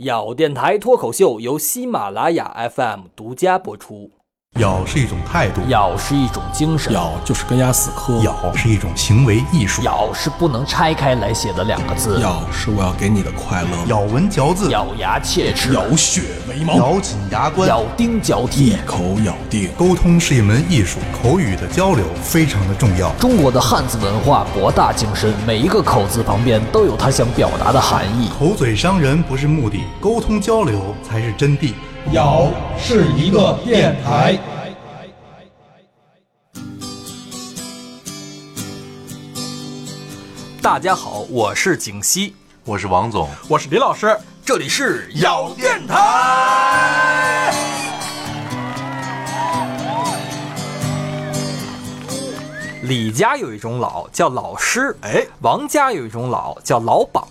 咬电台脱口秀由喜马拉雅 FM 独家播出。咬是一种态度，咬是一种精神，咬就是跟牙死磕，咬是一种行为艺术，咬是不能拆开来写的两个字，咬是我要给你的快乐，咬文嚼字，咬牙切齿，咬血为毛，咬紧牙关，咬钉脚一。口咬定。沟通是一门艺术，口语的交流非常的重要。中国的汉字文化博大精深，每一个口字旁边都有它想表达的含义。口嘴伤人不是目的，沟通交流才是真谛。咬是一个电台。大家好，我是景熙，我是王总，我是李老师，这里是咬电台。李家有一种老叫老师，哎，王家有一种老叫老鸨，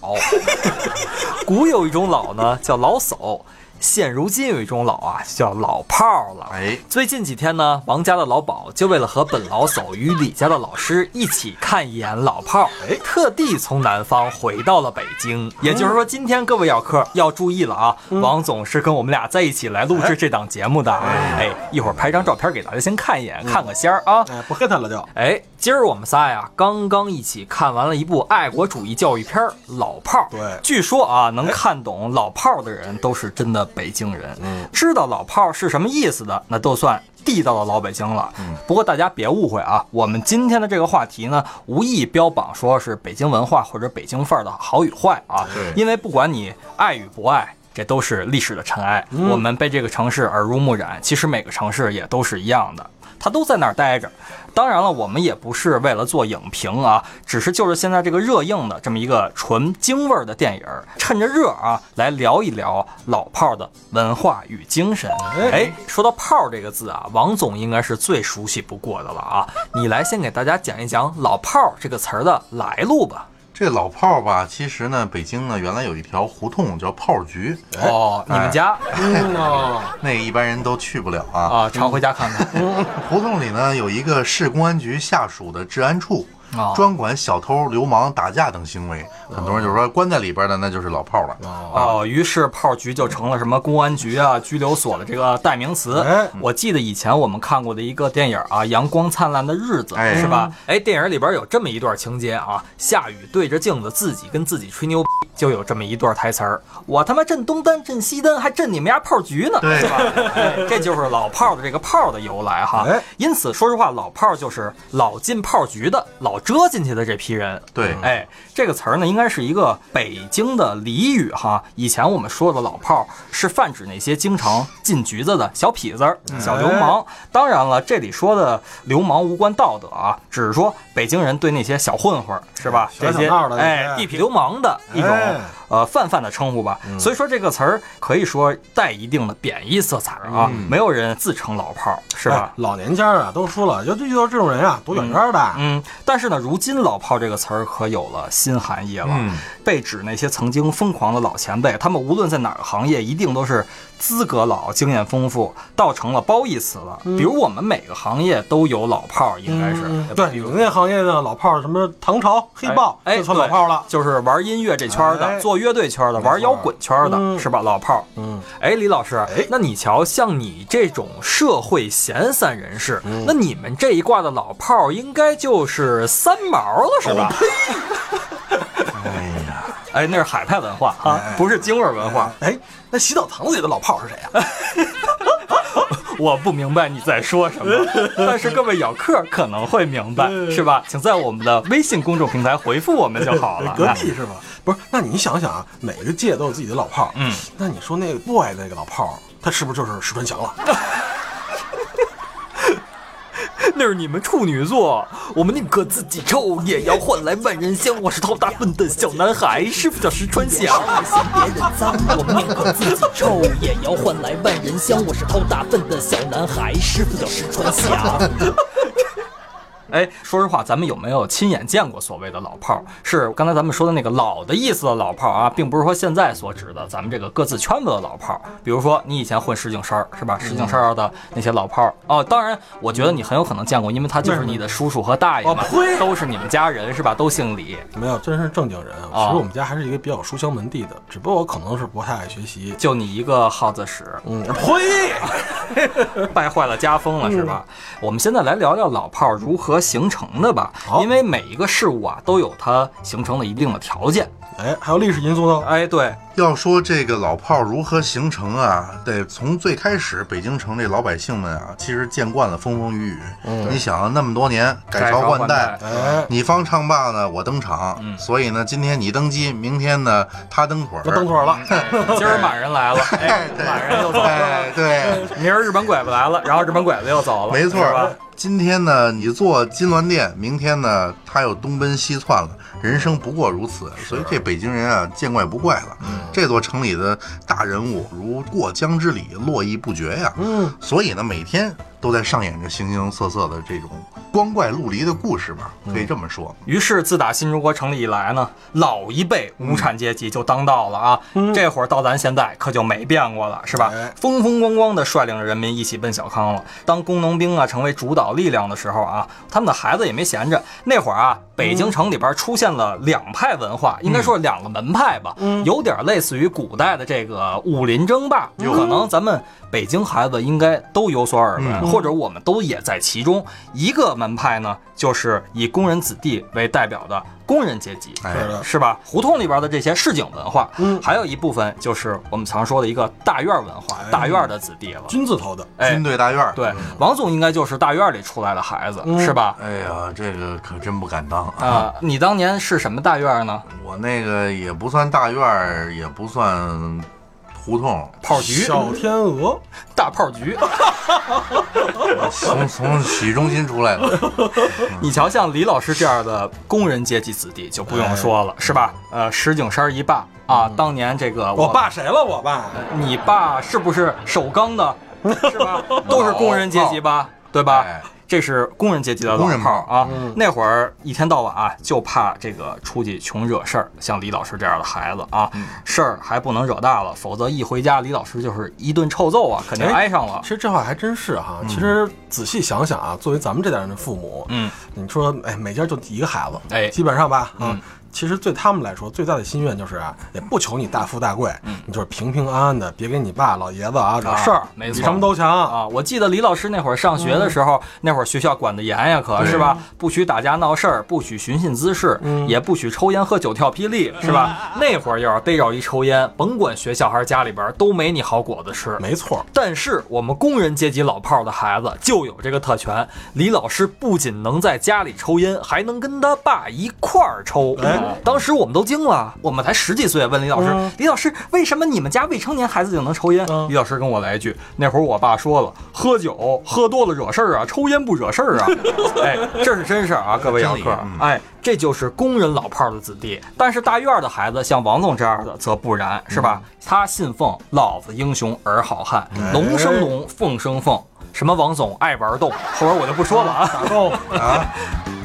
古有一种老呢叫老叟，现如今有一种老啊叫老炮儿了。哎，最近几天呢，王家的老鸨就为了和本老叟与李家的老师一起看一眼老炮儿，哎特地从南方回到了北京。也就是说，今天各位咬客要注意了啊，王总是跟我们俩在一起来录制这档节目的。哎，一会儿拍张照片给大家先看一眼，看个仙儿啊。哎，不黑他了就。哎，今儿我们仨呀，刚刚一起看完了一部爱国主义教育片儿《老炮儿》。对据说啊，能看懂老炮儿的人都是真的北京人，嗯知道老炮儿是什么意思的，那都算地道的老北京了。嗯不过大家别误会啊，我们今天的这个话题呢，无意标榜说是北京文化或者北京范儿的好与坏啊，对因为不管你爱与不爱。这都是历史的尘埃，嗯我们被这个城市耳濡目染。其实每个城市也都是一样的，它都在那儿待着。当然了，我们也不是为了做影评啊，只是就是现在这个热映的这么一个纯京味儿的电影儿，趁着热啊，来聊一聊老炮儿的文化与精神。哎，说到“炮儿”这个字啊，王总应该是最熟悉不过的了啊。你来先给大家讲一讲“老炮儿”这个词儿的来路吧。这老炮儿吧，其实呢，北京呢原来有一条胡同叫炮局，哦，你们家嗯哦，那个一般人都去不了啊。啊，常回家看看。胡同里呢有一个市公安局下属的治安处哦，专管小偷、流氓、打架等行为。很多人就说关在里边的那就是老炮儿了。哦，于是炮局就成了什么公安局啊、拘留所的这个代名词。哎我记得以前我们看过的一个电影啊，《阳光灿烂的日子》，哎是吧？哎，电影里边有这么一段情节啊，夏雨对着镜子自己跟自己吹牛，就有这么一段台词儿：“我他妈震东单、震西单，还震你们家炮局呢，对是吧？”哎这就是老炮的这个炮的由来哈哎。因此，说实话，老炮就是老进炮局的、老折进去的这批人。对，哎，这个词儿呢，应该是一个北京的俚语哈。以前我们说的老炮儿是泛指那些经常进局子的小痞子儿、小流氓。当然了，这里说的流氓无关道德啊，只是说北京人对那些小混混儿是吧？小这些哎地痞流氓的一种哎呃泛泛的称呼吧。所以说这个词儿可以说带一定的贬义色彩啊，没有人自称老炮儿是吧哎？老年间啊，都说了，就遇到这种人啊，躲远远的。嗯，但是呢，如今“老炮”这个词儿可有了新含义了，嗯被指那些曾经疯狂的老前辈，他们无论在哪个行业，一定都是资格老、经验丰富，倒成了褒义词了。比如我们每个行业都有老炮儿，应该是、嗯对，有那行业的老炮儿，什么唐朝、黑豹，哎，就算老炮儿了。就是玩音乐这圈儿的，哎做乐队圈儿的，玩摇滚圈儿的，嗯是吧？老炮儿。嗯，哎，李老师，那你瞧，像你这种社会闲散人士，嗯那你们这一挂的老炮儿，应该就是三毛了，是吧？哎，那是海派文化啊，不是京味儿文化。哎，那洗澡堂子里的老炮儿是谁啊？我不明白你在说什么，但是各位咬客可能会明白，是吧？请在我们的微信公众平台回复我们就好了。隔壁是吧？不是，那你想想啊，每个界都有自己的老炮儿。嗯，那你说那个 boy 那个老炮儿，他是不是就是石川翔了？那是你们处女座，我们宁可自己臭，也要换来万人香。我是掏大粪的小男孩，师傅叫石川祥。嫌别人脏，我们宁可自己臭，也要换来万人香。我是掏大粪的小男孩，师傅叫石川祥。哎，说实话，咱们有没有亲眼见过所谓的老炮儿？是刚才咱们说的那个“老”的意思的老炮儿啊，并不是说现在所指的咱们这个各自圈子的老炮儿。比如说，你以前混石景山儿是吧？石景山儿的那些老炮儿哦，当然，我觉得你很有可能见过，因为他就是你的叔叔和大爷嘛哦呸，都是你们家人是吧？都姓李。没有，真是正经人。啊其实我们家还是一个比较书香门第的，只不过我可能是不太爱学习。就你一个耗子屎，嗯，呸！败坏了家风了，是吧？我们现在来聊聊老炮儿如何形成的吧，因为每一个事物啊都有它形成的一定的条件。哎，还有历史因素呢。哎，对，要说这个老炮如何形成啊，得从最开始北京城这老百姓们啊，其实见惯了风风雨雨。你想那么多年改朝换代，哎，你方唱罢呢，我登场，所以呢，今天你登基，明天呢他登腿儿，我蹬腿了。今儿满人来了，哎，满人又走了，哎，对，明儿日本鬼子来了，然后日本鬼子又走了，没错？。今天呢，你做金銮殿，明天呢，他又东奔西窜了。人生不过如此，所以这北京人啊，见怪不怪了。这座城里的大人物如过江之鲤，络绎不绝呀。嗯，所以呢，每天都在上演着形形色色的这种光怪陆离的故事吧，可以这么说。于是，自打新中国成立以来呢，老一辈无产阶级就当道了啊。这会儿到咱现在可就没变过了，是吧哎？风风光光的率领着人民一起奔小康了。当工农兵啊成为主导力量的时候啊，他们的孩子也没闲着。那会儿啊，北京城里边出现了两派文化，应该说是两个门派吧，有点类似于古代的这个武林争霸。可能咱们北京孩子应该都有所耳闻，或者我们都也在其中。一个门派呢，就是以工人子弟为代表的工人阶级，哎是的，是吧？胡同里边的这些市井文化，嗯还有一部分就是我们常说的一个大院文化，哎大院的子弟了。军字头的。哎军，队大院儿，对，王总应该就是大院里出来的孩子，嗯是吧？哎呀，这个可真不敢当啊！啊，你当年是什么大院呢？我那个也不算大院，也不算胡同，炮局，小天鹅，大炮局。从从洗浴中心出来的。你瞧，像李老师这样的工人阶级子弟就不用说了，是吧？呃，石景山一霸啊，当年这个我爸谁了？我爸你爸是不是首钢的？是吧？都是工人阶级吧，对吧哎？这是工人阶级的老人炮儿啊嗯。那会儿一天到晚啊，就怕这个出去穷惹事儿，像李老师这样的孩子啊，事儿还不能惹大了，否则一回家，李老师就是一顿臭揍啊，肯定哎挨上了其。实这话还真是哈。其实仔细想想啊，作为咱们这代人的父母，嗯，你说，哎，每家就一个孩子，哎基本上吧，啊嗯，其实对他们来说，最大的心愿就是啊，也不求你大富大贵，你就是平平安安的，别给你爸老爷子啊惹事儿，没错比什么都强。啊，我记得李老师那会儿上学的时候，那会儿学校管得严呀，可是吧？不许打架闹事儿，不许寻衅滋事，也不许抽烟喝酒跳霹雳，是吧？那会儿要是逮着一抽烟，甭管学校还是家里边，都没你好果子吃。没错，但是我们工人阶级老炮儿的孩子就有这个特权，李老师不仅能在家里抽烟，还能跟他爸一块儿抽。哎当时我们都惊了，我们才十几岁，问李老师：“嗯李老师，为什么你们家未成年孩子就能抽烟？”嗯李老师跟我来一句：“那会儿我爸说了，喝酒喝多了惹事儿啊，抽烟不惹事儿啊。”哎，这是真事儿啊，各位游客。哎，这就是工人老炮儿的子弟。但是大院儿的孩子，像王总这样的则不然，是吧？他信奉“老子英雄儿好汉，龙生龙，凤生凤”。什么王总爱玩动，后边我就不说了啊。打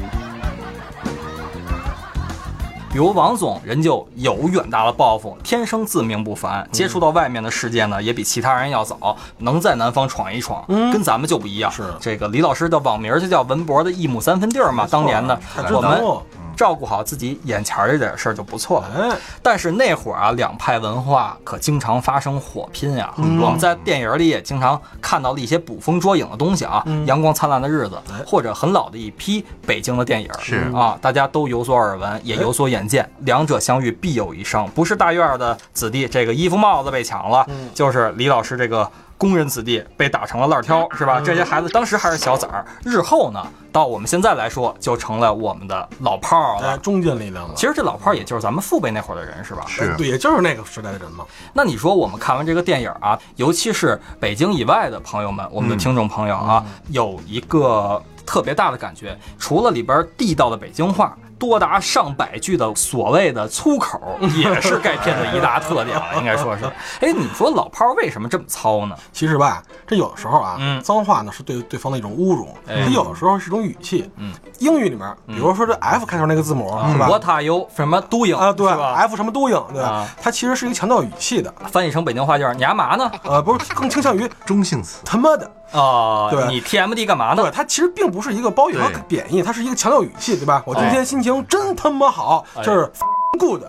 比如王总，人就有远大的抱负，天生自命不凡，接触到外面的世界呢，也比其他人要早，能在南方闯一闯，跟咱们就不一样。是这个李老师的网名就叫文博的一亩三分地儿嘛，当年的太知我们道照顾好自己眼前儿这点事儿就不错了。哎，但是那会儿啊，两派文化可经常发生火拼呀。我们在电影里也经常看到了一些捕风捉影的东西啊，阳光灿烂的日子》或者很老的一批北京的电影是啊，大家都有所耳闻，也有所眼见。两者相遇必有一伤，不是大院儿的子弟这个衣服帽子被抢了，就是李老师这个。工人子弟被打成了烂挑，是吧？这些孩子当时还是小崽儿，日后呢，到我们现在来说，就成了我们的老炮儿了哎，。中坚力量了。其实这老炮儿也就是咱们父辈那会儿的人，是吧？是对，也就是那个时代的人嘛。那你说我们看完这个电影啊，尤其是北京以外的朋友们，我们的听众朋友啊，有一个特别大的感觉，除了里边地道的北京话，多达上百句的所谓的粗口，也是该片的一大特点了，应该说是。哎，你说老炮儿为什么这么糙呢？其实吧，这有的时候啊，嗯脏话呢是对对方的一种侮辱，哎它有的时候是一种语气。嗯，英语里面，比如说这 F 开头那个字母，是吧？What are you 什么 doing 啊，对？，F 什么 doing，对吧啊？它其实是一个强调语气的，翻译成北京话就是你干嘛呢？呃，不是更倾向于中性词。他妈的，哦，对你 TMD 干嘛呢对，？它其实并不是一个褒义和贬义，它是一个强调语气，对吧？我今天心情真他妈好，就是 f- good。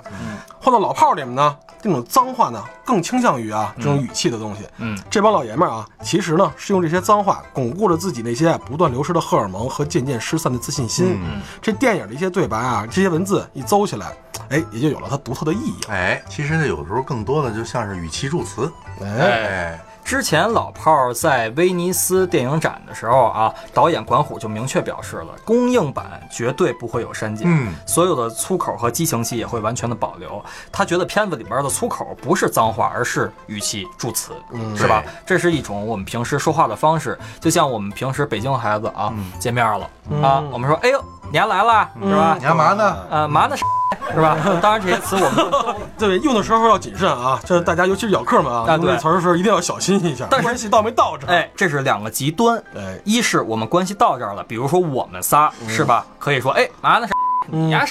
换到老炮儿里面呢，这种脏话呢，更倾向于啊这种语气的东西。嗯，这帮老爷们儿啊，其实呢是用这些脏话巩固了自己那些啊不断流失的荷尔蒙和渐渐失散的自信心。嗯这电影的一些对白啊，这些文字一邹起来，哎，也就有了它独特的意义。哎，其实呢，有的时候更多的就像是语气助词。哎，哎，之前老炮儿在威尼斯电影展的时候啊，导演管虎就明确表示了，公映版绝对不会有删减，嗯所有的粗口和激情戏也会完全的保留。他觉得片子里边的粗口不是脏话，而是语气助词，嗯是吧？这是一种我们平时说话的方式，就像我们平时北京孩子啊、嗯见面了、啊，我们说，哎呦，你还来了，是吧你？干嘛呢？呃，嘛呢？是吧？当然这些词我们 对，用的时候要谨慎啊，这大家尤其是咬客们啊，啊对用这词儿的时候一定要小心一下，但是关系到没到这儿？哎，这是两个极端。哎，一是我们关系到这儿了，比如说我们仨、是吧？可以说，哎，嘛呢？你丫哎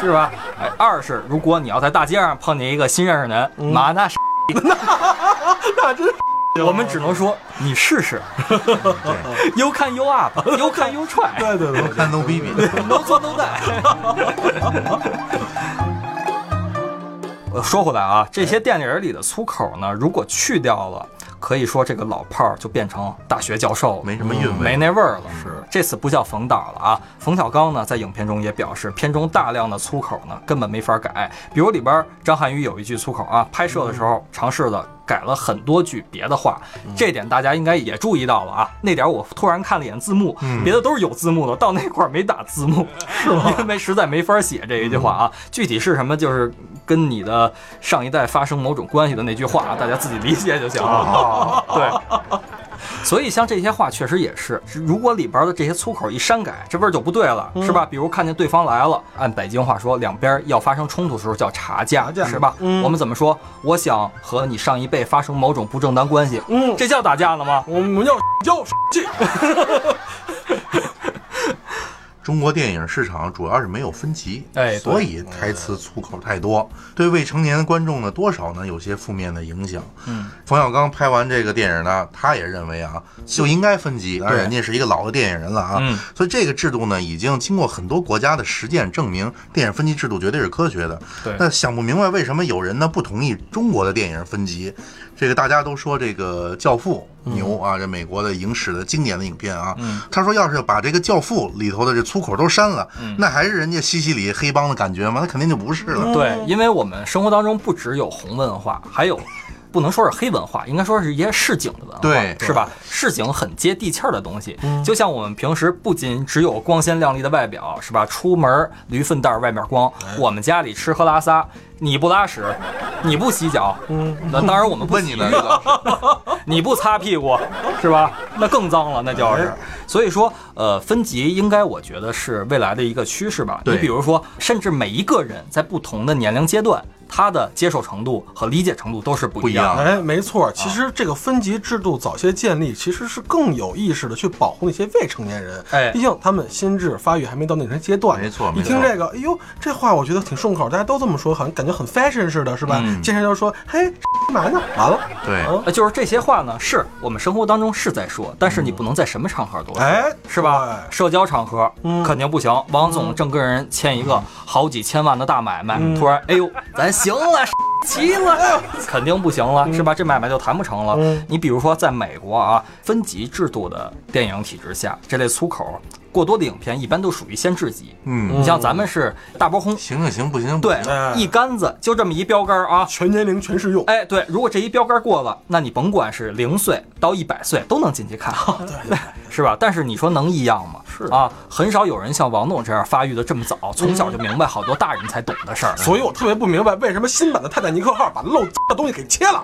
是吧？哎，二是如果你要在大街上碰见一个新认识的人，嘛呢？那真我们只能说你试试。You can you up, you can you try. 对对对，看 no baby。No 做 no die。呃，说回来啊，这些电影里的粗口呢，如果去掉了，可以说这个老炮儿就变成大学教授了，没什么韵味没那味儿了。是这次不叫冯导了啊。冯小刚呢，在影片中也表示，片中大量的粗口呢，根本没法改。比如里边张涵予有一句粗口啊，拍摄的时候尝试的改了很多句别的话，这点大家应该也注意到了啊。那点我突然看了一眼字幕，别的都是有字幕的，到那块儿没打字幕，是吗？因为实在没法写这一句话啊。具体是什么，就是跟你的上一代发生某种关系的那句话啊，大家自己理解就行了。对。所以像这些话确实也是，如果里边的这些粗口一删改，这味儿就不对了，是吧？比如看见对方来了，按北京话说，两边要发生冲突的时候叫查架，是吧？嗯我们怎么说？我想和你上一辈发生某种不正当关系，嗯这叫打架了吗？我们叫叫气。中国电影市场主要是没有分级，哎所以台词粗口太多，对未成年观众呢多少呢有些负面的影响。嗯，冯小刚拍完这个电影呢，他也认为啊就应该分级，人家是一个老的电影人了啊，嗯所以这个制度呢已经经过很多国家的实践证明，电影分级制度绝对是科学的。对那想不明白为什么有人呢不同意中国的电影分级？这个大家都说这个《教父》牛啊，这美国的影史的经典的影片啊。嗯他说要是把这个《教父》里头的这粗口都删了，嗯那还是人家西西里黑帮的感觉吗？那肯定就不是了。对，因为我们生活当中不只有红文化，还有。不能说是黑文化，应该说是一些市井的文化，对是吧？市井很接地气儿的东西，就像我们平时不仅只有光鲜亮丽的外表，是吧？出门驴粪蛋儿外面光，我们家里吃喝拉撒，你不拉屎，你不洗脚，那当然我们不洗问你呢，这老师你不擦屁股，是吧？那更脏了，那就是。所以说，呃，分级应该我觉得是未来的一个趋势吧。你比如说，甚至每一个人在不同的年龄阶段，他的接受程度和理解程度都是不一样的。哎，没错，其实这个分级制度早些建立，其实是更有意识的去保护那些未成年人。哎毕竟他们心智发育还没到那个阶段。没错一没错听这个，哎呦，这话我觉得挺顺口，大家都这么说，好像感觉很 fashion 似的，是吧？嗯接下来就说，嘿，干嘛呢？完了，对。就是这些话呢，是我们生活当中是在说，但是你不能在什么场合都说。哎，是吧？社交场合嗯肯定不行。王总正跟人签一个好几千万的大买卖，嗯突然，哎呦，咱行了，齐了，肯定不行了，是吧？这买卖就谈不成了嗯。你比如说，在美国啊，分级制度的电影体制下，这类粗口过多的影片一般都属于先制级。嗯，你像咱们是大波轰，行行行，不行，不对一竿子就这么一标杆啊。全年龄全适用。哎，对，如果这一标杆过了，那你甭管是零岁到一百岁都能进去看，对，是吧？但是你说能一样吗？是啊，很少有人像王总这样发育的这么早，从小就明白好多大人才懂的事儿。所以我特别不明白，为什么新版的《泰坦尼克号》把漏的东西给切了？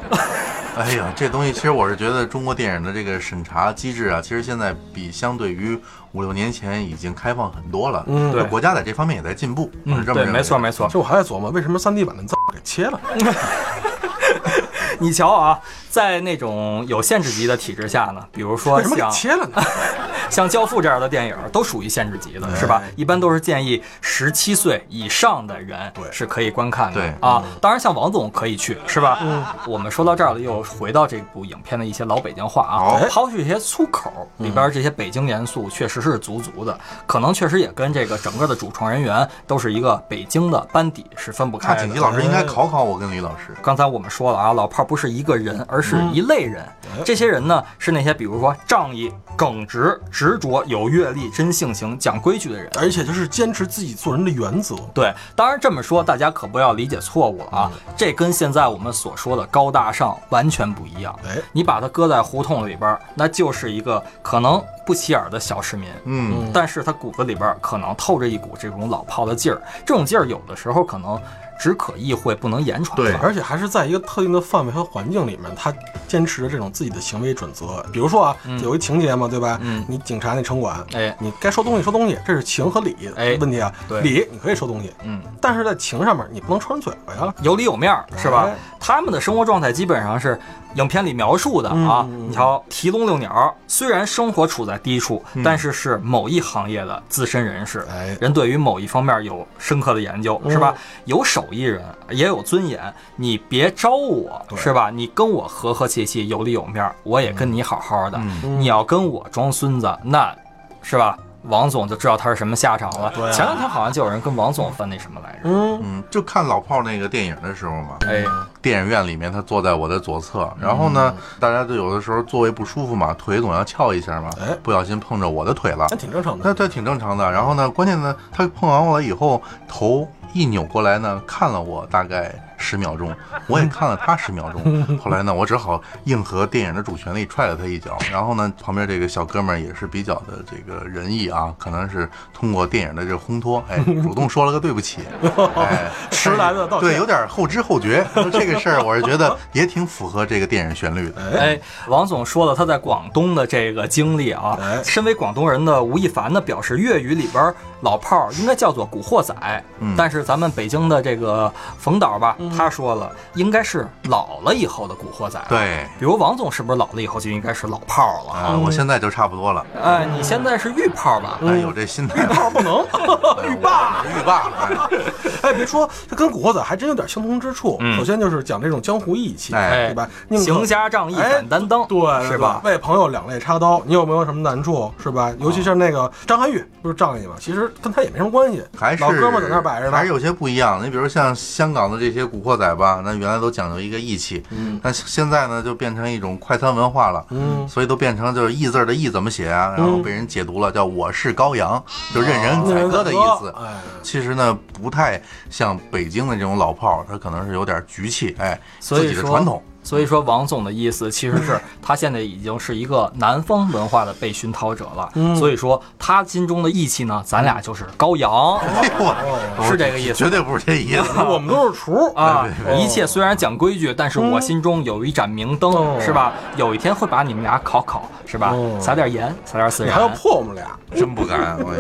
哎呀，这东西其实我是觉得中国电影的这个审查机制啊，其实现在比相对于五六年前已经开放很多了。嗯对国家在这方面也在进步，嗯，对，这么认为的。没错没错其。实我还在琢磨，为什么三 D 版的字给切了？你瞧啊，在那种有限制级的体制下呢，比如说 像切了呢？像《教父》这样的电影，都属于限制级的，是吧？一般都是建议十七岁以上的人对是可以观看的对啊。当然，像王总可以去，是吧？嗯。我们说到这儿了，又回到这部影片的一些老北京话啊，抛去一些粗口里边这些北京元素，确实是足足的，可能确实也跟这个整个的主创人员都是一个北京的班底是分不开的。景吉老师应该考考我跟李老师。刚才我们说了啊，老炮儿不是一个人，而是一类人。这些人呢，是那些比如说仗义、耿直、执着、有阅历、真性情、讲规矩的人。而且就是坚持自己做人的原则。对，当然这么说，大家可不要理解错误了啊，这跟现在我们所说的高大上完全不一样。哎，你把他搁在胡同里边儿，那就是一个可能不起眼的小市民。嗯，但是他骨子里边儿可能透着一股这种老炮的劲儿，这种劲儿有的时候可能只可意会，不能言传。对而且还是在一个特定的范围和环境里面，他坚持着这种自己的行为准则。比如说啊，有一情节嘛，对吧？嗯你警察那城管，哎你该收东西收东西，这是情和理哎问题啊。对理你可以收东西，嗯，但是在情上面你不能穿嘴巴呀。有理有面儿，是吧哎？他们的生活状态基本上是影片里描述的啊。嗯你瞧，提笼遛鸟，虽然生活处在低处，但是是某一行业的资深人士，哎人对于某一方面有深刻的研究，是吧？有手艺人，也有尊严。你别招我，是吧？你跟我和和气气，有里有面儿，我也跟你好好的。嗯你要跟我装孙子，那是吧？王总就知道他是什么下场了。对啊前两天好像就有人跟王总分那什么来着？嗯，嗯，就看老炮儿那个电影的时候嘛，哎，电影院里面他坐在我的左侧，然后呢，大家就有的时候座位不舒服嘛，腿总要翘一下嘛哎，不小心碰着我的腿了那，挺正常的。那这挺正常的。然后呢，关键呢，他碰完我了以后，头一扭过来呢，看了我大概十秒钟，我也看了他十秒钟。后来呢，我只好硬和电影的主旋律，踹了他一脚。然后呢，旁边这个小哥们儿也是比较的这个仁义啊，可能是通过电影的这个烘托，哎，主动说了个对不起，哎，迟来的道歉对，有点后知后觉。这个事儿，我是觉得也挺符合这个电影旋律的。哎，王总说了他在广东的这个经历啊，哎身为广东人的吴亦凡呢表示，粤语里边老炮儿应该叫做古惑仔，嗯但是咱们北京的这个冯导吧，他说了应该是老了以后的古惑仔。，对，比如王总是不是老了以后就应该是老炮儿了啊，啊？我现在就差不多了，哎，你现在是玉炮吧？哎，有这心态了。炮不能，欲罢，欲罢。哎哎，别说，这跟《古惑仔》还真有点相同之处。嗯首先就是讲这种江湖义气，哎对吧？行侠仗义，哎敢担当，对，是吧？为朋友两肋插刀，你有没有什么难处，是吧？尤其是那个张涵予，不是仗义嘛？其实跟他也没什么关系，还是老哥们儿在那儿摆着呢。有些不一样。你比如像香港的这些古惑仔吧，那原来都讲究一个义气，嗯那现在呢就变成一种快餐文化了，嗯，所以都变成就是义字的义怎么写啊，然后被人解读了叫我是羔羊，就任人宰割的意思。哎，其实呢，不太像北京的这种老炮儿，他可能是有点局气，哎，自己的传统。所以说，王总的意思其实是 他现在已经是一个南方文化的被熏陶者了。嗯所以说，他心中的义气呢，咱俩就是羔羊，哎是这个意思绝对不是这意思。我们都是厨啊。一切虽然讲规矩，但是我心中有一盏明灯，哦是吧？有一天会把你们俩烤烤，是吧哦？撒点盐，撒点孜你还要。破我们俩，真不敢，我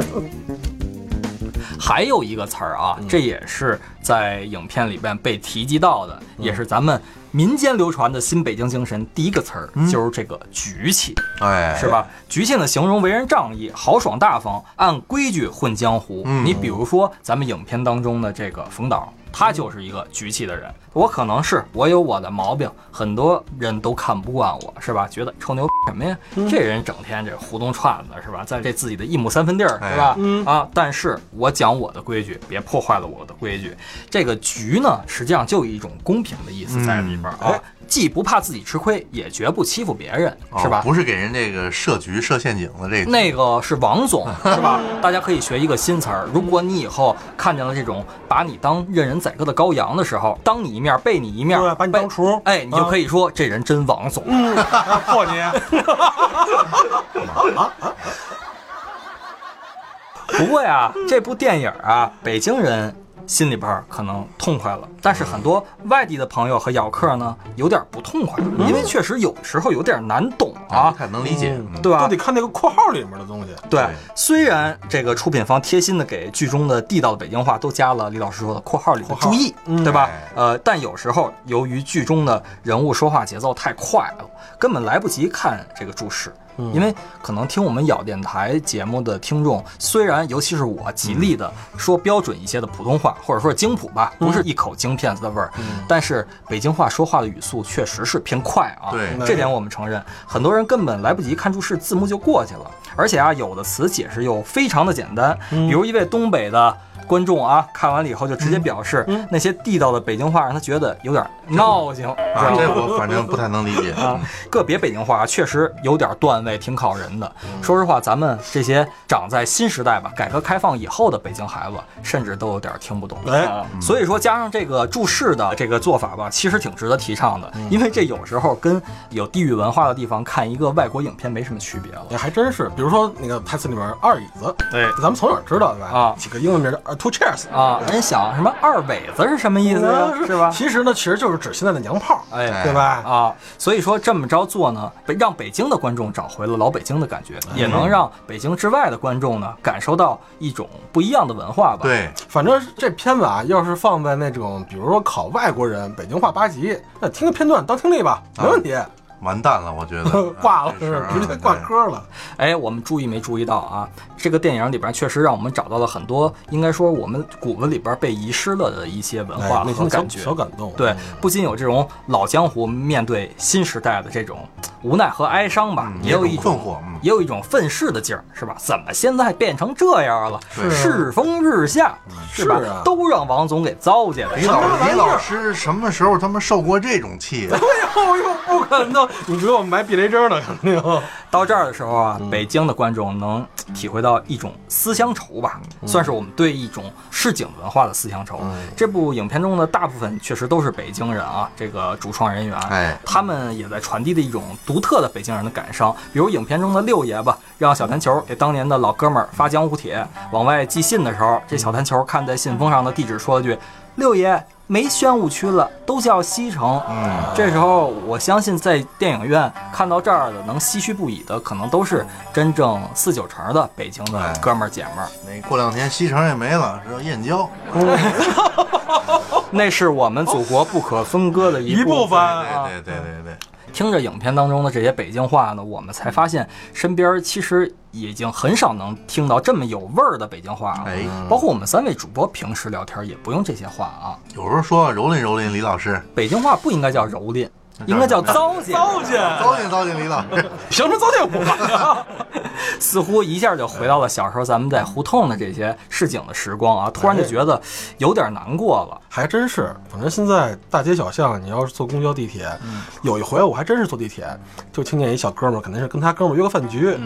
还有一个词儿啊，这也是在影片里边被提及到的，也是咱们民间流传的新北京精神第一个词儿，就是这个局气。哎，是？吧？局气呢，形容为人仗义、豪爽大方，按规矩混江湖。嗯你比如说咱们影片当中的这个冯导，他就是一个局气的人。我可能是我有我的毛病，很多人都看不惯我，是吧？觉得臭牛什么呀？这人整天这胡同串子是吧？在这自己的一亩三分地儿是吧？嗯啊，但是我讲我的规矩，别破坏了我的规矩。这个局呢，实际上就有一种公平的意思在里边儿啊哎，既不怕自己吃亏，也绝不欺负别人，是吧哦？不是给人这个设局、设陷阱的这个。那个是王总，是吧？大家可以学一个新词儿。如果你以后看见了这种把你当任人宰割的羔羊的时候，当你一面背你一面，对把你当厨哎，你就可以说这人真王总。嗯，破你，不过呀，这部电影啊，北京人心里边儿可能痛快了。但是很多外地的朋友和咬客呢，有点不痛快，因为确实有时候有点难懂啊不，太能理解。嗯对吧都得？看那个括号里面的东西。对对，虽然这个出品方贴心的给剧中的地道的北京话都加了李老师说的括号里的注意，嗯对吧哎？呃，但有时候由于剧中的人物说话节奏太快了，根本来不及看这个注释。嗯因为可能听我们咬电台节目的听众，虽然尤其是我极力的说标准一些的普通话，或者说京普吧，不是一口京片子的味儿，但是北京话说话的语速确实是偏快啊。对这点我们承认，很多人根本来不及看注释，字幕就过去了。而且啊，有的词解释又非常的简单，比如一位东北的。观众啊，看完了以后就直接表示，那些地道的北京话让他觉得有点闹心，啊，这？我反正不太能理解。啊，个别北京话确实有点段位，挺考人的。说实话，咱们这些长在新时代吧，改革开放以后的北京孩子，甚至都有点听不懂。哎啊所以说加上这个注释的这个做法吧，其实挺值得提倡的，因为这有时候跟有地域文化的地方看一个外国影片没什么区别了。也还真是，比如说那个台词里面二椅子，对咱们从小知道对吧？啊几个英文名叫呃 two chairs 啊，人想什么二尾子是什么意思呀？是吧？其实呢，其实就是指现在的娘炮，哎，对吧？啊，所以说这么着做呢，北让北京的观众找回了老北京的感觉，也能让北京之外的观众呢感受到一种不一样的文化吧。，对，反正这片子啊，要是放在那种比如说考外国人北京话八级，那听个片段当听力吧，没问题。完蛋了，我觉得 挂了，是直接挂对科了。哎，我们注意没注意到啊？这个电影里边确实让我们找到了很多，应该说我们骨子里边被遗失了的一些文化和感觉。小感动。对嗯，不仅有这种老江湖面对新时代的这种无奈和哀伤吧，嗯也有一也有困种惑嗯也有一种愤世的劲儿，是吧？怎么现在变成这样了？世风日下，是吧？是啊都让王总给糟践了。李老李老师什么时候他妈受过这种气？哎呦呦，不可能！你给我买避雷针呢，肯定。到这儿的时候啊，嗯北京的观众能体会到一种思乡愁吧，算是我们对一种市井文化的思乡愁。嗯这部影片中的大部分确实都是北京人啊，这个主创人员，哎他们也在传递的一种独特的北京人的感伤。比如影片中的六爷吧，让小弹球给当年的老哥们儿发江湖帖，往外寄信的时候，这小弹球看在信封上的地址说了句：“六爷。”没宣武区了，都叫西城。嗯，这时候，我相信在电影院看到这儿的，能唏嘘不已的，可能都是真正四九城的北京的哥们儿姐们儿。那过两天西城也没了，只有燕郊。那是我们祖国不可分割的一部分。啊对对对对对，听着影片当中的这些北京话呢，我们才发现身边其实已经很少能听到这么有味儿的北京话了。哎，包括我们三位主播平时聊天也不用这些话啊。有时候说蹂躏蹂躏李老师，北京话不应该叫蹂躏，应该叫糟践。糟践，糟践糟践李老师。凭 什么糟践我？似乎一下就回到了小时候咱们在胡同的这些市井的时光啊，突然就觉得有点难过了。还真是，反正现在大街小巷，你要是坐公交、地铁，有一回我还真是坐地铁，就听见一小哥们儿，肯定是跟他哥们儿约个饭局，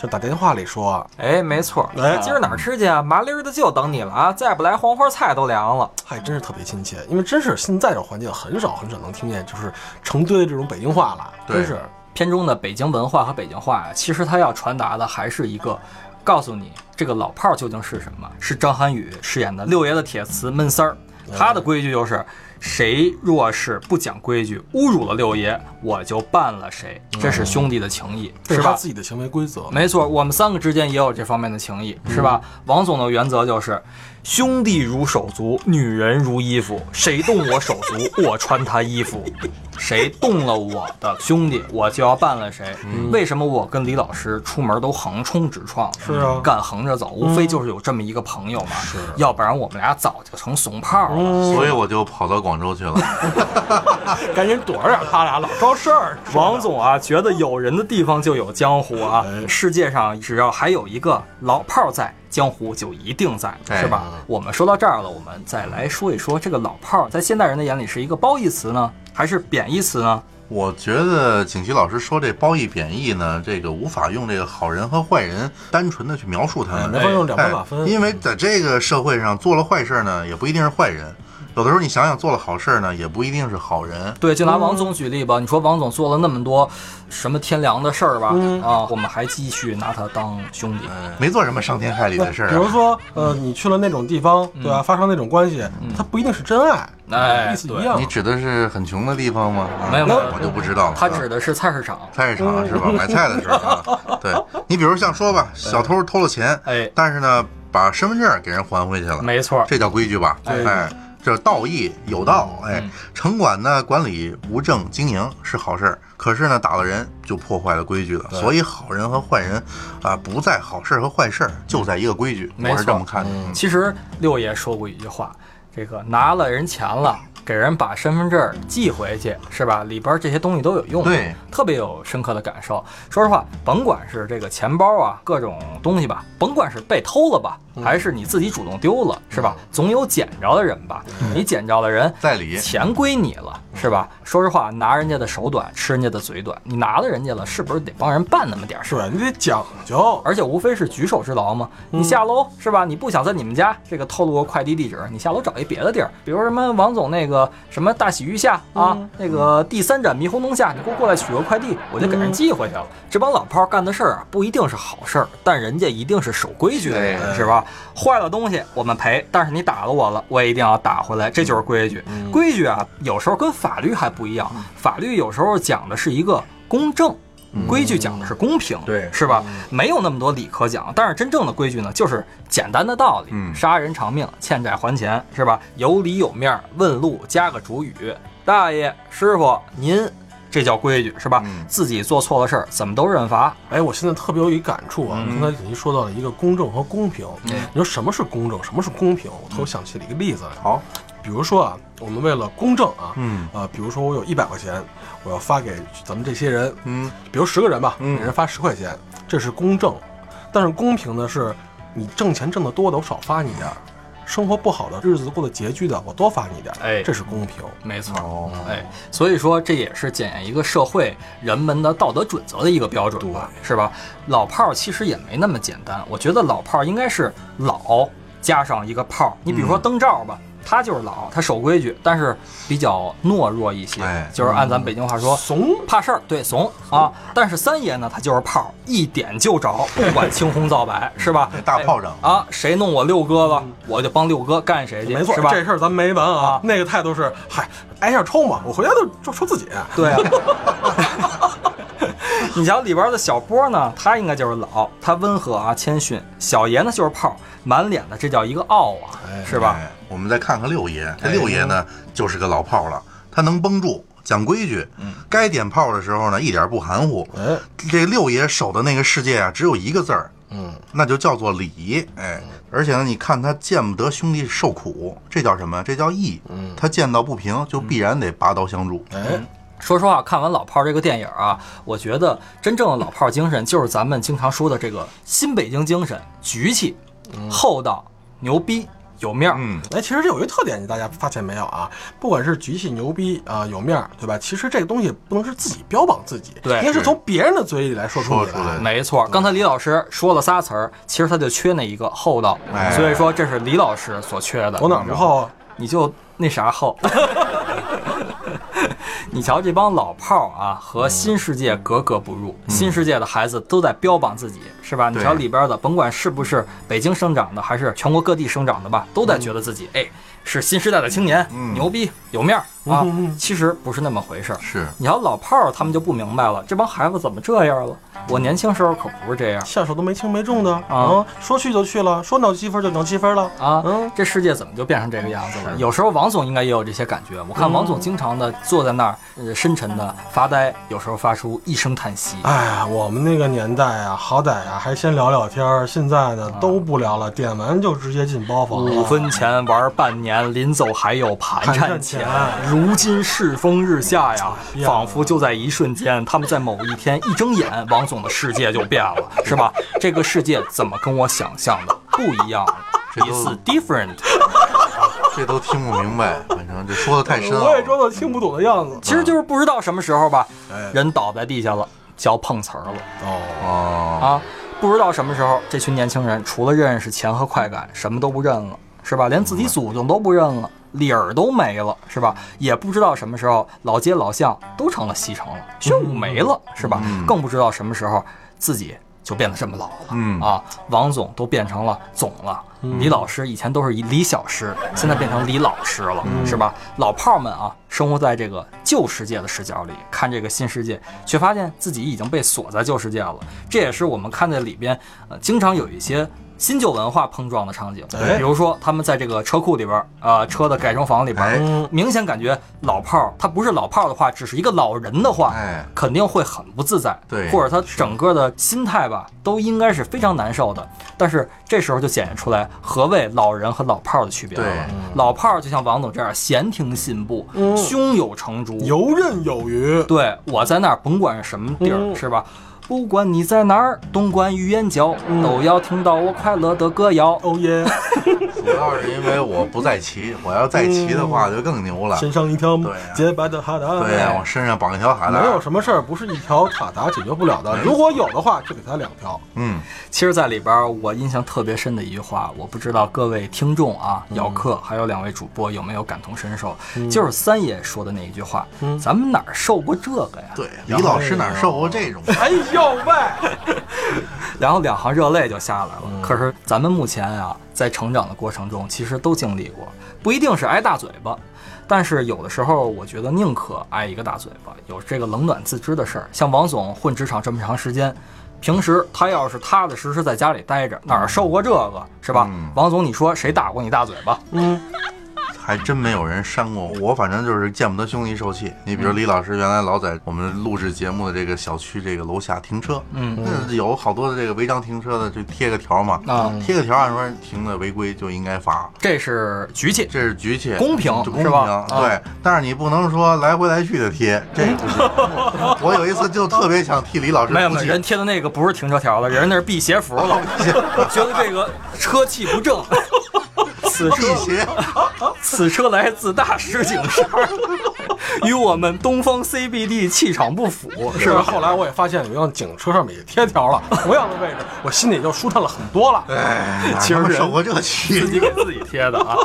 就打电话里说，哎，没错，哎今儿哪儿吃去啊？麻溜儿的就等你了啊！再不来，黄花菜都凉了。还真是特别亲切，因为真是现在这环境很少很少能听见就是成堆的这种北京话了，对真是。片中的北京文化和北京话呀，其实它要传达的还是一个，告诉你这个老炮儿究竟是什么。是张涵予饰演的六爷的铁瓷闷三儿，他的规矩就是，谁若是不讲规矩，侮辱了六爷，我就办了谁。这是兄弟的情谊，这是吧？自己的行为规则。没错，我们三个之间也有这方面的情谊，是吧？王总的原则就是，兄弟如手足，女人如衣服，谁动我手足，我穿他衣服；谁动了我的兄弟，我就要办了谁。为什么我跟李老师出门都横冲直撞？是啊敢横着走，无非就是有这么一个朋友嘛。是要不然我们俩早就成怂炮了。所以我就跑到广州去了。赶紧躲着点，他俩老招事儿。王总啊，觉得有人的地方就有江湖啊。哎世界上只要还有一个老炮儿在，江湖就一定在，哎是吧？我们说到这儿了，我们再来说一说这个老炮儿在现代人的眼里是一个褒义词呢，还是贬义词呢？我觉得景琦老师说这褒义贬义呢，这个无法用这个好人和坏人单纯的去描述他们，哎没法用两分法分哎因为在这个社会上做了坏事呢，也不一定是坏人，有的时候你想想，做了好事儿呢，也不一定是好人。对，就拿王总举例吧，你说王总做了那么多什么天良的事儿吧，啊，我们还继续拿他当兄弟。没做什么伤天害理的事儿啊。比如说，呃，你去了那种地方，对吧？发生那种关系，他不一定是真爱，哎意思一样你。指的是很穷的地方吗？没有没有我就不知道了。他指的是菜市场，菜市场是吧？买菜的时候啊，对你比如像说吧，小偷偷了钱，哎但是呢，把身份证给人还回去了，没错，这叫规矩吧？对哎，这道义有道，哎嗯，城管呢管理无证经营是好事儿，可是呢打了人就破坏了规矩了，所以好人和坏人啊不在好事儿和坏事儿，就在一个规矩，没我是这么看的。其实六爷说过一句话，这个拿了人钱了，给人把身份证寄回去，是吧？里边这些东西都有用，对，特别有深刻的感受。说实话，甭管是这个钱包啊，各种东西吧，甭管是被偷了吧，还是你自己主动丢了，是吧？总有捡着的人吧？你捡着的人，在理钱归你了，是吧？说实话，拿人家的手短，吃人家的嘴短，你拿了人家了，是不是得帮人办那么点事儿？对，你得讲究。而且无非是举手之劳嘛。你下楼是吧？你不想在你们家这个透露个快递地址，你下楼找一别的地儿，比如什么王总那个什么大洗浴下啊，那个第三盏霓虹灯下，你给我过来取个快递，我就给人寄回去了。这帮老炮儿干的事儿啊，不一定是好事儿，但人家一定是守规矩的人，是吧？坏了东西我们赔，但是你打了我了，我也一定要打回来，这就是规矩。规矩啊，有时候跟法律还不一样，法律有时候讲的是一个公正。规矩讲的是公平，对是吧？没有那么多理可讲，但是真正的规矩呢，就是简单的道理：嗯杀人偿命，欠债还钱，是吧？有理有面儿，问路加个主语，大爷、师傅，您，这叫规矩，是吧？嗯自己做错了事儿，怎么都认罚。哎，我现在特别有一感触啊！嗯刚才您说到了一个公正和公平，你说什么是公正，什么是公平？我突然想起了一个例子来。好，比如说啊，我们为了公正啊，嗯啊，比如说我有一百块钱，我要发给咱们这些人，嗯，比如十个人吧，嗯每人发十块钱，这是公正。但是公平的，是你挣钱挣得多的，我少发你点儿；生活不好的，日子过得拮据的，我多发你点儿。哎这是公平。没错，哦哎，所以说这也是检验一个社会人们的道德准则的一个标准吧，是吧？老炮儿其实也没那么简单，我觉得老炮儿应该是老加上一个炮儿。你比如说灯罩吧，他就是老，他守规矩，但是比较懦弱一些，哎就是按咱北京话说。怂，怕事儿，对怂啊！但是三爷呢，他就是炮儿，一点就着，不管青红皂白，是吧？大炮仗啊！谁弄我六哥了，我就帮六哥干谁去，没错，是吧？这事儿咱没完啊啊。那个态度是，嗨，挨下抽嘛，我回家就就抽自己。对啊。你瞧里边的小波呢，他应该就是老，他温和啊，谦逊。小爷呢就是炮，满脸的这叫一个傲啊，是吧？哎我们再看看六爷，这六爷呢就是个老炮了，他能绷住，讲规矩，该点炮的时候呢一点不含糊。哎，这六爷守的那个世界啊，只有一个字儿，嗯，那就叫做礼。哎，而且呢，你看他见不得兄弟受苦，这叫什么？这叫义。嗯他见到不平，就必然得拔刀相助。哎，说实话，看完《老炮儿》这个电影啊，我觉得真正的老炮儿精神就是咱们经常说的这个新北京精神：局气、厚道、牛逼、有面儿。嗯，哎，其实这有一个特点，大家发现没有啊？不管是局气牛逼啊、有面儿，对吧？其实这个东西不能是自己标榜自己，对应该是从别人的嘴里来说出来来。没错，刚才李老师说了仨词儿，其实他就缺那一个厚道，哎所以说这是李老师所缺的。我哪儿不厚啊？你就那啥厚。你瞧这帮老炮儿啊，和新世界格格不入。新世界的孩子都在标榜自己，是吧？你瞧里边的，甭管是不是北京生长的，还是全国各地生长的吧，都在觉得自己哎是新时代的青年，嗯牛逼有面儿啊。其实不是那么回事儿。是你瞧老炮儿他们就不明白了，这帮孩子怎么这样了？我年轻时候可不是这样下手都没轻没重的啊，说去就去了，说扭积分就能积分了。啊嗯，这世界怎么就变成这个样子了？有时候王总应该也有这些感觉。我看王总经常的坐在那儿，呃，深沉的发呆，有时候发出一声叹息。哎呀，我们那个年代啊，好歹啊还先聊聊天儿，现在呢都不聊了，点完就直接进包房了。五分钱玩半年，临走还有盘缠钱钱。如今世风日下呀，仿佛就在一瞬间，他们在某一天一睁眼，王总的世界就变了，是吧？这个世界怎么跟我想象的不一样了这都？It's different。这都听不明白，反正这说的太深了我也装。作听不懂的样子。其实就是不知道什么时候吧，哎人倒在地下了，脚碰瓷儿了。哦，哦，啊，不知道什么时候，这群年轻人除了认识钱和快感，什么都不认了，是吧？连自己祖宗都不认了，理儿都没了，是吧？也不知道什么时候老街老巷都成了西城了，宣武没了，是吧？更不知道什么时候自己就变得这么老了。嗯啊，王总都变成了总了，李老师以前都是以李小师，现在变成李老师了，是吧？老炮儿们啊，生活在这个旧世界的视角里看这个新世界，却发现自己已经被锁在旧世界了。这也是我们看在里边，呃，经常有一些。新旧文化碰撞的场景，比如说他们在这个车库里边儿，啊、车的改装房里边明显感觉老炮儿他不是老炮儿的话，只是一个老人的话，哎。肯定会很不自在，对或者他整个的心态吧，都应该是非常难受的。但是这时候就显现出来何谓老人和老炮儿的区别了。对。老炮儿就像王总这样闲庭信步，胸有成竹，游刃有余。对我在那儿，甭管是什么地儿，嗯。是吧？不管你在哪儿，东莞语言角，都要听到我快乐的歌谣。哦耶！主要是因为我不在骑，我要再骑的话就更牛了。身上一条对啊洁白的哈达。对呀，我身上绑一条哈达。没有什么事儿不是一条塔达解决不了的。如果有的话，就给他两条。嗯，其实，在里边我印象特别深的一句话，我不知道各位听众啊，姚客还有两位主播有没有感同身受，就是三爷说的那一句话：咱们哪儿受过这个呀？对，李老师哪受过这种？哎呦喂！然后两行热泪就下来了。可是咱们目前啊，在成长的过程中，其实都经历过，不一定是挨大嘴巴，但是有的时候，我觉得宁可挨一个大嘴巴，有这个冷暖自知的事儿。像王总混职场这么长时间。平时他要是踏踏实实在家里待着，哪儿受过这个是吧？嗯王总，你说谁打过你大嘴巴？嗯，还真没有人扇过我，我反正就是见不得兄弟受气。你比如李老师原来老在我们录制节目的这个小区这个楼下停车，嗯那有好多的这个违章停车的就贴个条嘛，啊，贴个条按说停的违规就应该罚，这是局气。这是局气，公平是吧平对，但是你不能说来回来去的贴，这不行。我有一次就特别想替李老师没有没有，人贴的那个不是停车条了，人家那是辟邪符了，觉得这个车气不正。此车此车来自大石景山，与我们东方 CBD 气场不符，是是吧？后来我也发现有辆警车上面也贴条了，同样的位置，我心里就舒坦了很多了。哎，其实受过这气自。己给自己贴的啊。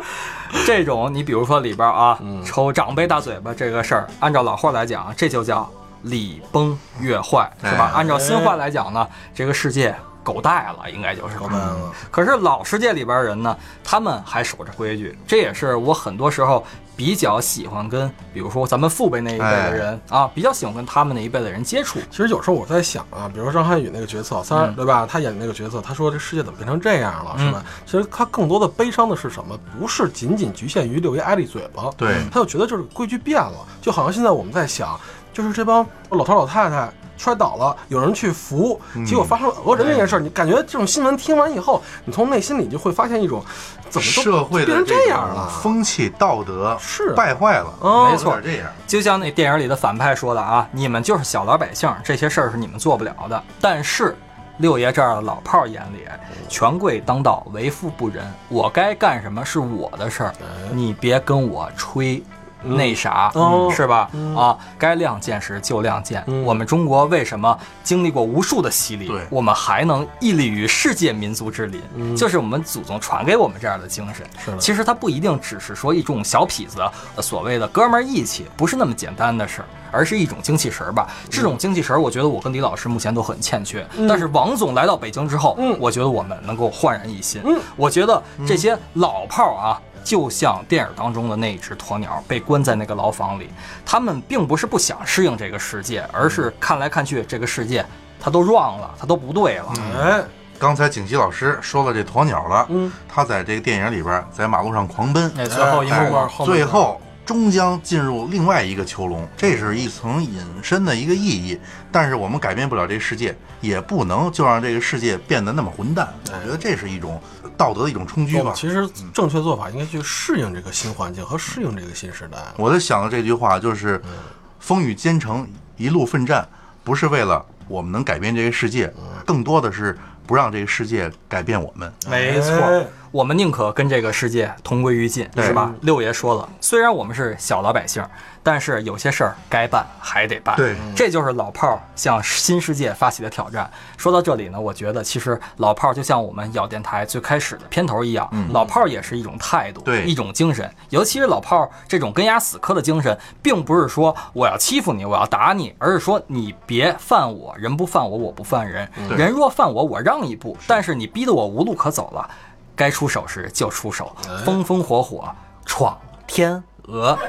这种你比如说里边啊，抽长辈大嘴巴这个事儿，按照老话来讲，这就叫礼崩乐坏，是吧？哎按照新话来讲呢，这个世界狗带了，应该就是狗带了。可是老世界里边人呢，他们还守着规矩，这也是我很多时候比较喜欢跟，比如说咱们父辈那一辈的人啊，比较喜欢跟他们那一辈的人接触。其实有时候我在想啊，比如说张涵予那个角色三对吧？他演的那个角色，他说这世界怎么变成这样了，是吧？嗯其实他更多的悲伤的是什么？不是仅仅局限于六爷挨了一嘴巴，对他就觉得就是规矩变了，就好像现在我们在想，就是这帮老头老太太。摔倒了，有人去扶，结果发生了讹人这件事儿，你感觉这种新闻听完以后，你从内心里就会发现一种，怎么都社会变成这样了？风气道德是败坏了，哦没错这样。就像那电影里的反派说的啊，你们就是小老百姓，这些事儿是你们做不了的。但是六爷这样的老炮儿眼里，权贵当道，为富不仁，我该干什么是我的事儿，你别跟我吹。那啥、哦是吧？啊，该亮剑时就亮剑。嗯我们中国为什么经历过无数的洗礼，我们还能屹立于世界民族之林？就是我们祖宗传给我们这样的精神。是其实它不一定只是说一种小痞子，呃所谓的哥们儿义气，不是那么简单的事儿，而是一种精气神儿吧。这种精气神儿，我觉得我跟李老师目前都很欠缺。但是王总来到北京之后，嗯我觉得我们能够焕然一新。嗯我觉得这些老炮儿啊。就像电影当中的那只鸵鸟被关在那个牢房里，他们并不是不想适应这个世界，而是看来看去这个世界它都 wrong 了，它都不对了。哎，刚才景琦老师说了这鸵鸟了，嗯，他在这个电影里边在马路上狂奔，那最后一幕最后终将进入另外一个囚笼，这是一层隐身的一个意义。但是我们改变不了这个世界，也不能就让这个世界变得那么混蛋。我觉得这是一种道德的一种冲击吧。其实正确做法应该去适应这个新环境和适应这个新时代。我在想的这句话就是：风雨兼程，一路奋战，不是为了我们能改变这个世界，更多的是不让这个世界改变我们。没错哎，我们宁可跟这个世界同归于尽，是吧？六爷说了，虽然我们是小老百姓，但是有些事儿该办还得办。对这就是老炮儿向新世界发起的挑战。说到这里呢，我觉得其实老炮儿就像我们咬电台最开始的片头一样，老炮儿也是一种态度，对一种精神。尤其是老炮儿这种跟牙死磕的精神，并不是说我要欺负你，我要打你，而是说你别犯我，人不犯我，我不犯人，人若犯我，我让一步。但是你逼得我无路可走了，该出手时就出手，风风火火闯天鹅。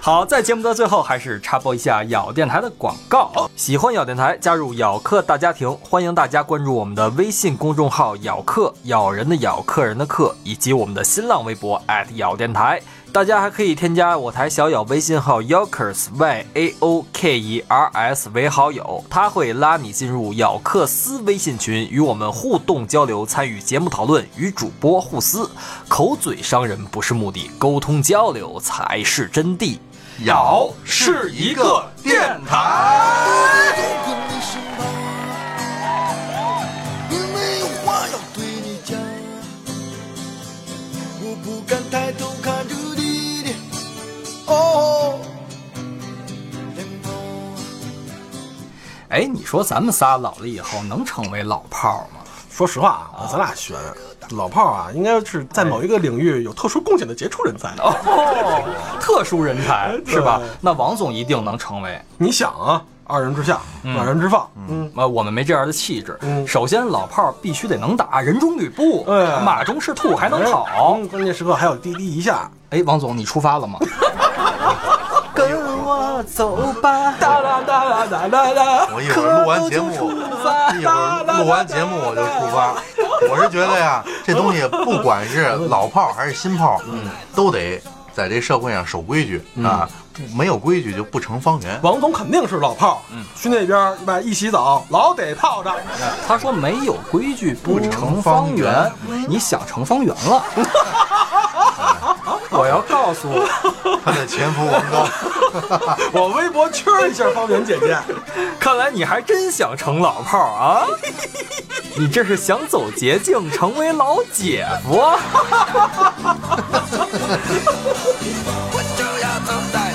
好，在节目的最后，还是插播一下咬电台的广告。喜欢咬电台，加入咬客大家庭，欢迎大家关注我们的微信公众号“咬客”，咬人的咬，客人的客，以及我们的新浪微博咬电台。大家还可以添加我台小咬微信号 Yokers Y A O K E R S 为好友，他会拉你进入咬克斯微信群，与我们互动交流，参与节目讨论，与主播互撕。口嘴伤人不是目的，沟通交流才是真谛。咬是一个电台。哎，你说咱们仨老了以后能成为老炮儿吗？说实话啊，咱俩悬。老炮儿啊，应该是在某一个领域有特殊贡献的杰出人才。哦，特殊人才 是吧？那王总一定能成为。你想啊，二人之下，万人之上，嗯，呃，我们没这样的气质。嗯首先，老炮儿必须得能打，人中吕布，哎马中赤兔，还能跑。嗯关键时刻还有滴滴一下，哎，王总，你出发了吗？走吧，哒啦哒啦哒啦啦。我一会儿录完节目，一会儿录完节目我就出发。我是觉得呀，这东西不管是老炮儿还是新炮儿，都得在这社会上守规矩啊，没有规矩就不成方圆。王总肯定是老炮，嗯，去那边儿吧，一洗澡老得泡着。他说没有规矩不成方圆，你想成方圆了。我要告诉 他的前夫王刚，我微博圈儿一下方圆姐姐，看来你还真想成老炮儿啊！你这是想走捷径，成为老姐夫啊！我就要走在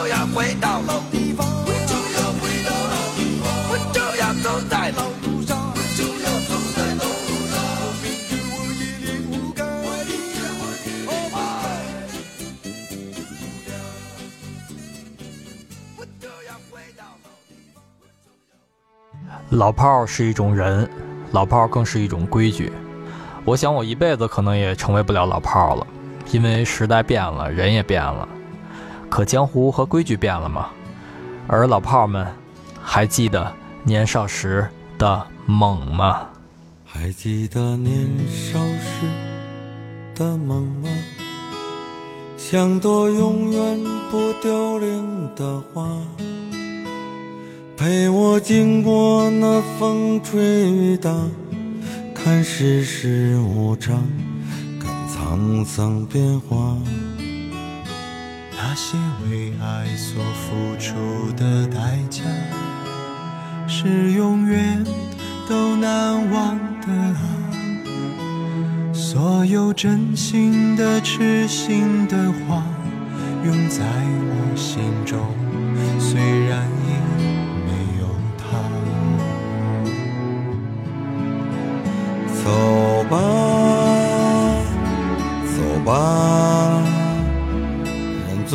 就要回到老地方，我就要回到老地方，我就要走在老路上，我就要走在老路上。我明知我也离不开，我明知我也离不开。我就要回到老地方。老炮儿是一种人，老炮儿更是一种规矩。我想我一辈子可能也成为不了老炮儿了，因为时代变了，人也变了。可江湖和规矩变了吗？而老炮们还记得年少时的猛吗？还记得年少时的梦吗？像朵永远不凋零的花，陪我经过那风吹雨打，看世事无常，看沧桑变化。那些为爱所付出的代价，是永远都难忘的啊！所有真心的、痴心的话，永在我心中，虽然已没有他。走吧，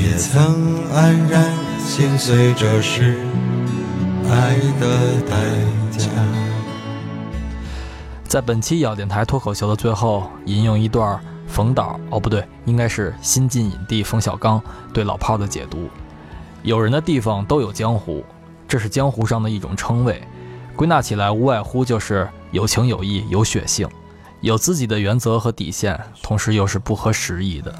也曾黯然心碎，这是爱的代价。在本期咬电台脱口秀的最后，引用一段冯导哦不对，应该是新晋影帝冯小刚对老炮儿的解读。有人的地方都有江湖，这是江湖上的一种称谓。归纳起来，无外乎就是有情有义、有血性，有自己的原则和底线，同时又是不合时宜的。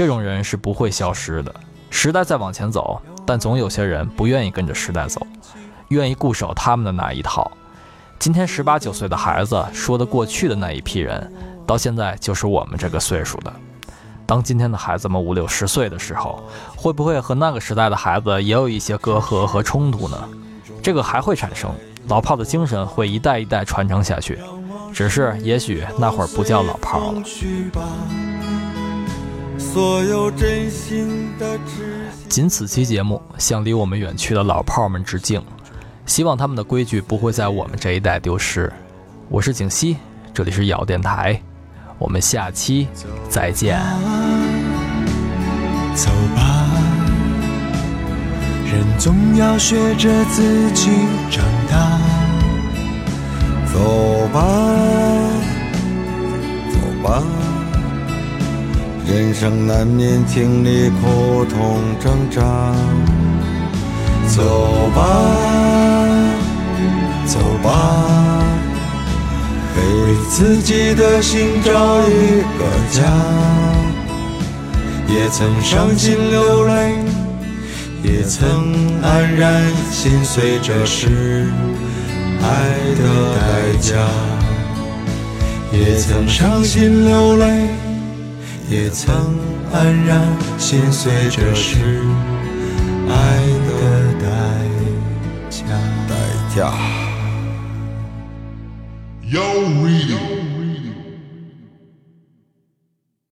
这种人是不会消失的。时代在往前走，但总有些人不愿意跟着时代走，愿意固守他们的那一套。今天十八九岁的孩子说的过去的那一批人，到现在就是我们这个岁数的。当今天的孩子们五六十岁的时候，会不会和那个时代的孩子也有一些隔阂和冲突呢？这个还会产生，老炮的精神会一代一代传承下去，只是也许那会儿不叫老炮了。所有真心的知仅此期节目，向离我们远去的老炮们致敬，希望他们的规矩不会在我们这一代丢失。我是景熙，这里是咬电台，我们下期再见。走吧，人总要学着自己长大。走吧，走吧，人生难免经历苦痛挣扎。走吧，走吧，为自己的心找一个家。也曾伤心流泪，也曾黯然心碎，这是爱的代价。也曾伤心流泪，也曾黯然心碎，这是爱的代价。Yo Radio。